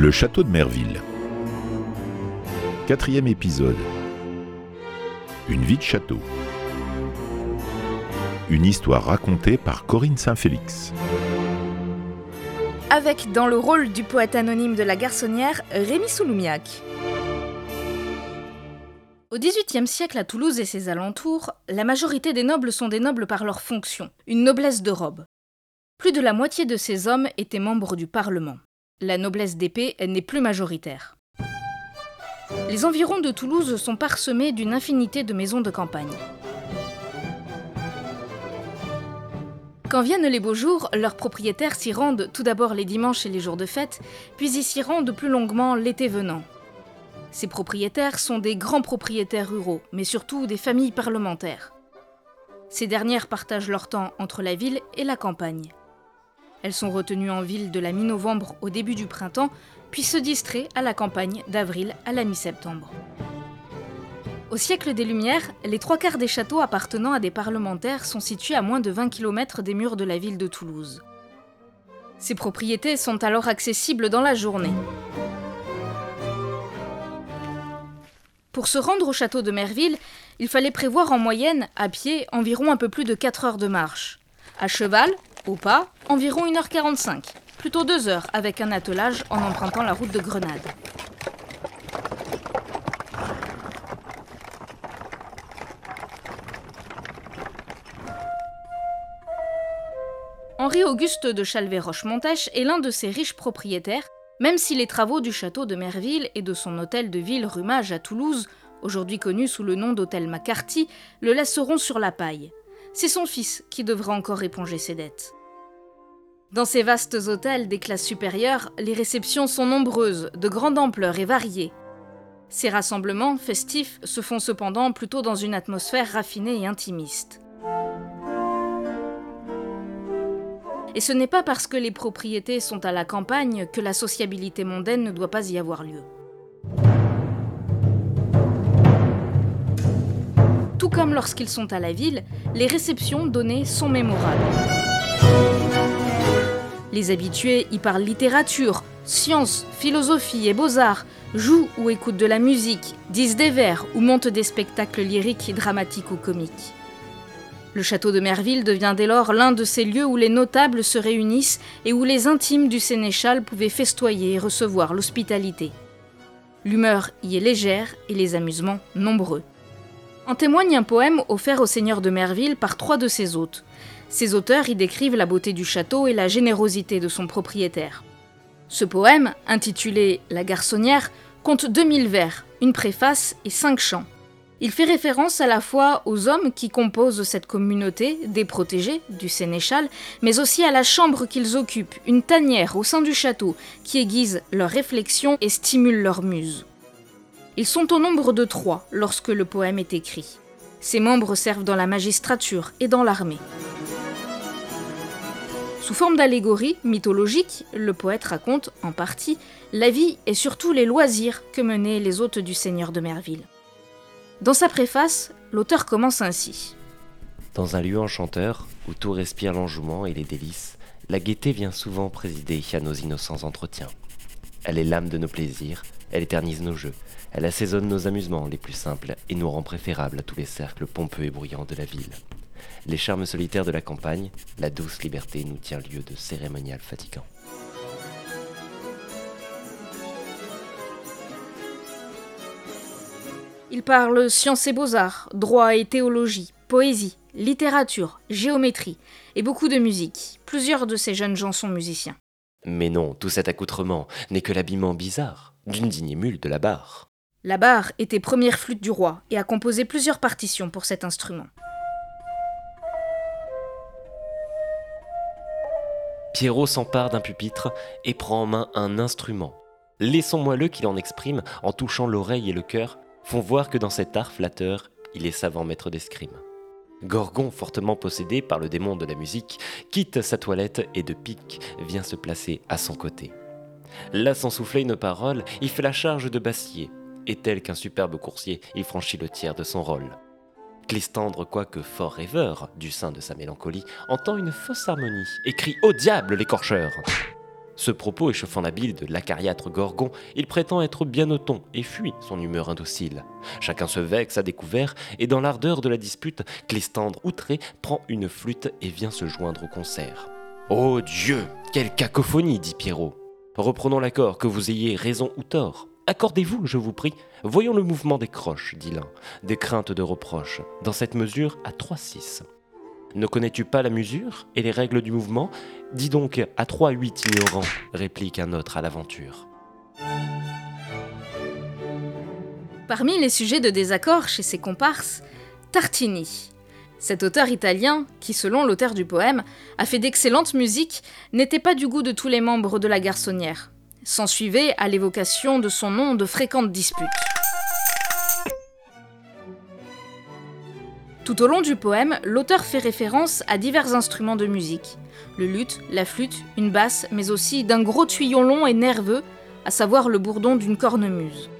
Le château de Merville. Quatrième épisode. Une vie de château. Une histoire racontée par Corinne Saint-Félix. Avec dans le rôle du poète anonyme de la garçonnière, Rémi Souloumiac. Au XVIIIe siècle à Toulouse et ses alentours, la majorité des nobles sont des nobles par leur fonction, une noblesse de robe. Plus de la moitié de ces hommes étaient membres du Parlement. La noblesse d'épée n'est plus majoritaire. Les environs de Toulouse sont parsemés d'une infinité de maisons de campagne. Quand viennent les beaux jours, leurs propriétaires s'y rendent tout d'abord les dimanches et les jours de fête, puis ils s'y rendent plus longuement l'été venant. Ces propriétaires sont des grands propriétaires ruraux, mais surtout des familles parlementaires. Ces dernières partagent leur temps entre la ville et la campagne. Elles sont retenues en ville de la mi-novembre au début du printemps, puis se distraient à la campagne d'avril à la mi-septembre. Au siècle des Lumières, les trois quarts des châteaux appartenant à des parlementaires sont situés à moins de 20 km des murs de la ville de Toulouse. Ces propriétés sont alors accessibles dans la journée. Pour se rendre au château de Merville, il fallait prévoir en moyenne, à pied, environ un peu plus de 4 heures de marche. À cheval, au pas, environ 1h45, plutôt 2 heures avec un attelage en empruntant la route de Grenade. Henri-Auguste de Chalvet-Rochemontèche est l'un de ces riches propriétaires, même si les travaux du château de Merville et de son hôtel de ville Rumage à Toulouse, aujourd'hui connu sous le nom d'hôtel McCarthy, le laisseront sur la paille. C'est son fils qui devra encore éponger ses dettes. Dans ces vastes hôtels des classes supérieures, les réceptions sont nombreuses, de grande ampleur et variées. Ces rassemblements festifs se font cependant plutôt dans une atmosphère raffinée et intimiste. Et ce n'est pas parce que les propriétés sont à la campagne que la sociabilité mondaine ne doit pas y avoir lieu. Tout comme lorsqu'ils sont à la ville, les réceptions données sont mémorables. Les habitués y parlent littérature, science, philosophie et beaux-arts, jouent ou écoutent de la musique, disent des vers ou montent des spectacles lyriques, dramatiques ou comiques. Le château de Merville devient dès lors l'un de ces lieux où les notables se réunissent et où les intimes du sénéchal pouvaient festoyer et recevoir l'hospitalité. L'humeur y est légère et les amusements nombreux. En témoigne un poème offert au seigneur de Merville par trois de ses hôtes. Ces auteurs y décrivent la beauté du château et la générosité de son propriétaire. Ce poème, intitulé La garçonnière, compte 2000 vers, une préface et cinq chants. Il fait référence à la fois aux hommes qui composent cette communauté, des protégés du sénéchal, mais aussi à la chambre qu'ils occupent, une tanière au sein du château, qui aiguise leurs réflexions et stimule leur muse. Ils sont au nombre de trois lorsque le poème est écrit. Ces membres servent dans la magistrature et dans l'armée. Sous forme d'allégorie mythologique, le poète raconte, en partie, la vie et surtout les loisirs que menaient les hôtes du seigneur de Merville. Dans sa préface, l'auteur commence ainsi. Dans un lieu enchanteur, où tout respire l'enjouement et les délices, la gaieté vient souvent présider à nos innocents entretiens. Elle est l'âme de nos plaisirs, elle éternise nos jeux, elle assaisonne nos amusements les plus simples et nous rend préférables à tous les cercles pompeux et bruyants de la ville. Les charmes solitaires de la campagne, la douce liberté nous tient lieu de cérémonial fatigant. Il parle sciences et beaux-arts, droit et théologie, poésie, littérature, géométrie et beaucoup de musique. Plusieurs de ces jeunes gens sont musiciens. Mais non, tout cet accoutrement n'est que l'habillement bizarre d'une digne émule de la barre. La barre était première flûte du roi et a composé plusieurs partitions pour cet instrument. Pierrot s'empare d'un pupitre et prend en main un instrument. Laissons-moi le qu'il en exprime en touchant l'oreille et le cœur font voir que dans cet art flatteur, il est savant maître d'escrime. Gorgon, fortement possédé par le démon de la musique, quitte sa toilette et de pique vient se placer à son côté. Là, sans souffler une parole, il fait la charge de bassier, et tel qu'un superbe coursier, il franchit le tiers de son rôle. Clistandre, quoique fort rêveur du sein de sa mélancolie, entend une fausse harmonie et crie Au diable l'écorcheur Ce propos échauffant la bile de l'acariâtre Gorgon, il prétend être bien au ton et fuit son humeur indocile. Chacun se vexe à découvert, et dans l'ardeur de la dispute, Clestandre, outré, prend une flûte et vient se joindre au concert. Oh Dieu, quelle cacophonie, dit Pierrot. Reprenons l'accord, que vous ayez raison ou tort. Accordez-vous, je vous prie. Voyons le mouvement des croches, dit l'un, des craintes de reproche, dans cette mesure à 3-6. Ne connais-tu pas la mesure et les règles du mouvement? Dis donc à 3-8 ignorants, réplique un autre à l'aventure. Parmi les sujets de désaccord chez ses comparses, Tartini. Cet auteur italien, qui selon l'auteur du poème, a fait d'excellente musique, n'était pas du goût de tous les membres de la garçonnière. S'ensuivait, à l'évocation de son nom, de fréquentes disputes. Tout au long du poème, l'auteur fait référence à divers instruments de musique. Le luth, la flûte, une basse, mais aussi d'un gros tuyau long et nerveux, à savoir le bourdon d'une cornemuse.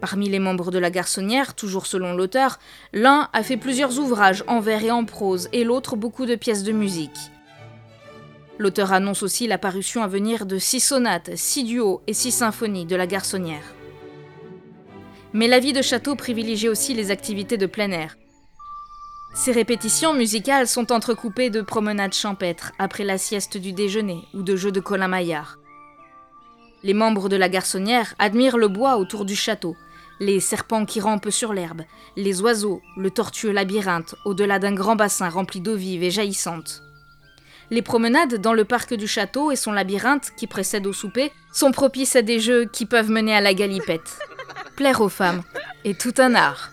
Parmi les membres de la garçonnière, toujours selon l'auteur, l'un a fait plusieurs ouvrages en vers et en prose, et l'autre beaucoup de pièces de musique. L'auteur annonce aussi la parution à venir de six sonates, six duos et six symphonies de la garçonnière. Mais la vie de château privilégie aussi les activités de plein air, ces répétitions musicales sont entrecoupées de promenades champêtres après la sieste du déjeuner ou de jeux de Colin Maillard. Les membres de la garçonnière admirent le bois autour du château, les serpents qui rampent sur l'herbe, les oiseaux, le tortueux labyrinthe au-delà d'un grand bassin rempli d'eau vive et jaillissante. Les promenades dans le parc du château et son labyrinthe qui précède au souper sont propices à des jeux qui peuvent mener à la galipette. Plaire aux femmes est tout un art.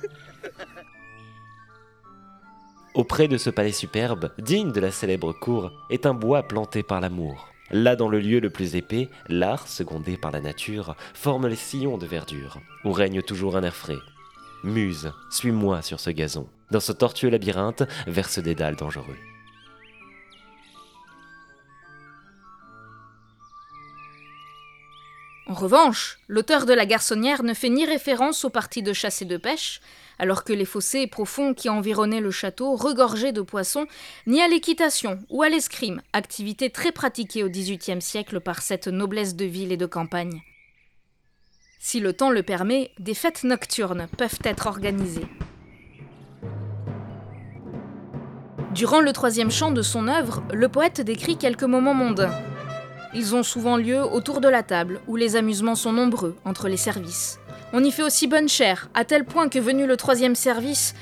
Auprès de ce palais superbe, digne de la célèbre cour, est un bois planté par l'amour. Là, dans le lieu le plus épais, l'art, secondé par la nature, forme les sillons de verdure, où règne toujours un air frais. Muse, suis-moi sur ce gazon, dans ce tortueux labyrinthe, vers ce dédale dangereux. En revanche, l'auteur de La Garçonnière ne fait ni référence aux parties de chasse et de pêche, alors que les fossés profonds qui environnaient le château regorgeaient de poissons, ni à l'équitation ou à l'escrime, activité très pratiquée au XVIIIe siècle par cette noblesse de ville et de campagne. Si le temps le permet, des fêtes nocturnes peuvent être organisées. Durant le troisième chant de son œuvre, le poète décrit quelques moments mondains. Ils ont souvent lieu autour de la table, où les amusements sont nombreux entre les services. On y fait aussi bonne chère, à tel point que venu le troisième service,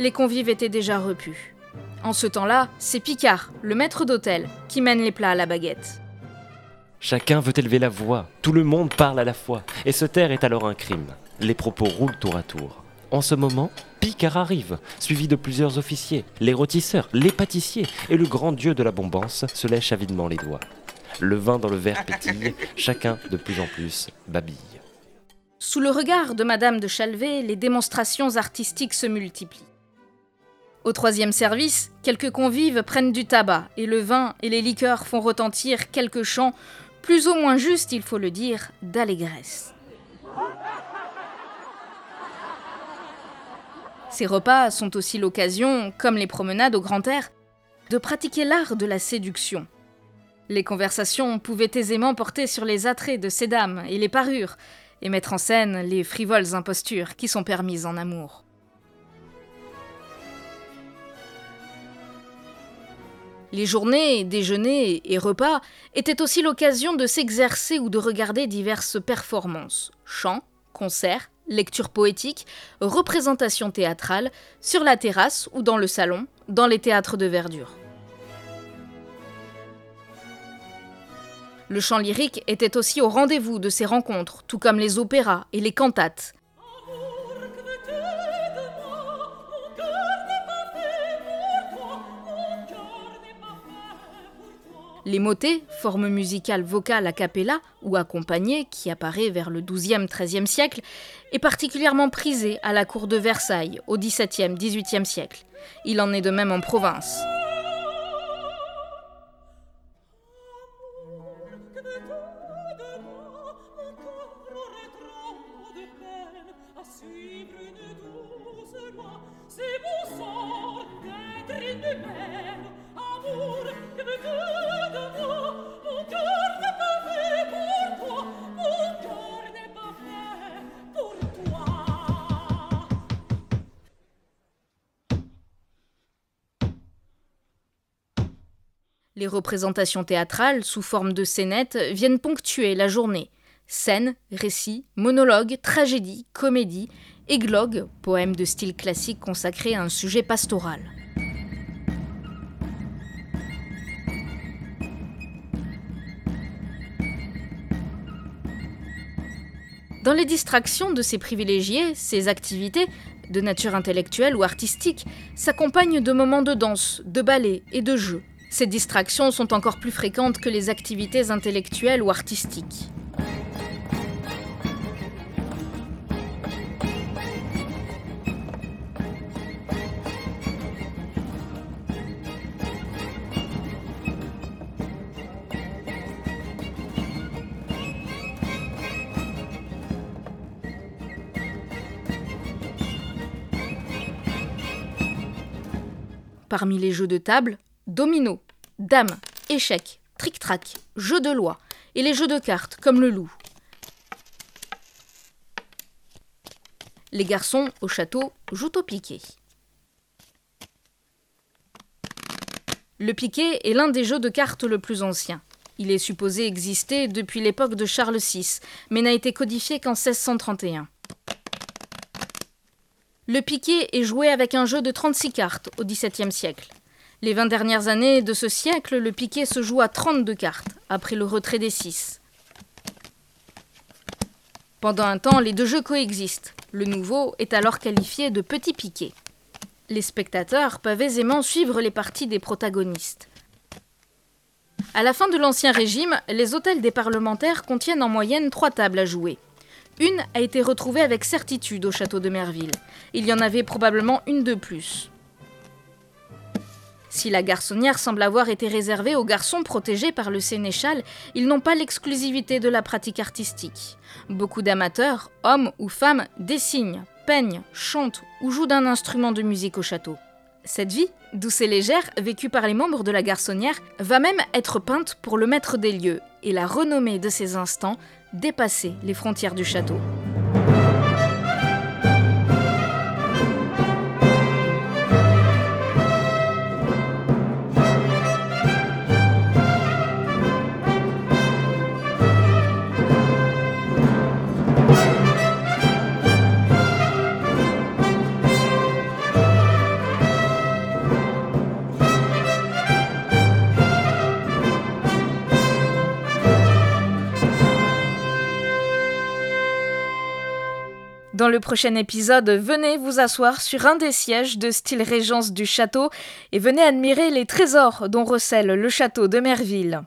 les convives étaient déjà repus. En ce temps-là, c'est Picard, le maître d'hôtel, qui mène les plats à la baguette. Chacun veut élever la voix, tout le monde parle à la fois, et se taire est alors un crime. Les propos roulent tour à tour. En ce moment, Picard arrive, suivi de plusieurs officiers, les rôtisseurs, les pâtissiers, et le grand dieu de la bombance se lèche avidement les doigts. Le vin dans le verre pétille, chacun de plus en plus babille. Sous le regard de Madame de Chalvet, les démonstrations artistiques se multiplient. Au troisième service, quelques convives prennent du tabac et le vin et les liqueurs font retentir quelques chants, plus ou moins justes, il faut le dire, d'allégresse. Ces repas sont aussi l'occasion, comme les promenades au grand air, de pratiquer l'art de la séduction. Les conversations pouvaient aisément porter sur les attraits de ces dames et les parures, et mettre en scène les frivoles impostures qui sont permises en amour. Les journées, déjeuners et repas étaient aussi l'occasion de s'exercer ou de regarder diverses performances, chants, concerts, lectures poétiques, représentations théâtrales, sur la terrasse ou dans le salon, dans les théâtres de verdure. Le chant lyrique était aussi au rendez-vous de ces rencontres, tout comme les opéras et les cantates. Les motets, forme musicale vocale a cappella ou accompagnée qui apparaît vers le XIIe-XIIIe siècle, est particulièrement prisée à la cour de Versailles au XVIIe-XVIIIe siècle. Il en est de même en province. Les représentations théâtrales, sous forme de scénettes, viennent ponctuer la journée. Scènes, récits, monologues, tragédies, comédies, églogues, poèmes de style classique consacrés à un sujet pastoral. Dans les distractions de ces privilégiés, ces activités, de nature intellectuelle ou artistique, s'accompagnent de moments de danse, de ballet et de jeu. Ces distractions sont encore plus fréquentes que les activités intellectuelles ou artistiques. Parmi les jeux de table, domino, dame, échec, tric-trac, jeu de loi et les jeux de cartes comme le loup. Les garçons au château jouent au piquet. Le piquet est l'un des jeux de cartes le plus ancien. Il est supposé exister depuis l'époque de Charles VI, mais n'a été codifié qu'en 1631. Le piquet est joué avec un jeu de 36 cartes au XVIIe siècle. Les 20 dernières années de ce siècle, le piquet se joue à 32 cartes, après le retrait des 6. Pendant un temps, les deux jeux coexistent. Le nouveau est alors qualifié de petit piquet. Les spectateurs peuvent aisément suivre les parties des protagonistes. À la fin de l'Ancien Régime, les hôtels des parlementaires contiennent en moyenne trois tables à jouer. Une a été retrouvée avec certitude au château de Merville. Il y en avait probablement une de plus. Si la garçonnière semble avoir été réservée aux garçons protégés par le sénéchal, ils n'ont pas l'exclusivité de la pratique artistique. Beaucoup d'amateurs, hommes ou femmes, dessinent, peignent, chantent ou jouent d'un instrument de musique au château. Cette vie, douce et légère, vécue par les membres de la garçonnière, va même être peinte pour le maître des lieux, et la renommée de ces instants dépasser les frontières du château. Dans le prochain épisode, venez vous asseoir sur un des sièges de style régence du château et venez admirer les trésors dont recèle le château de Merville.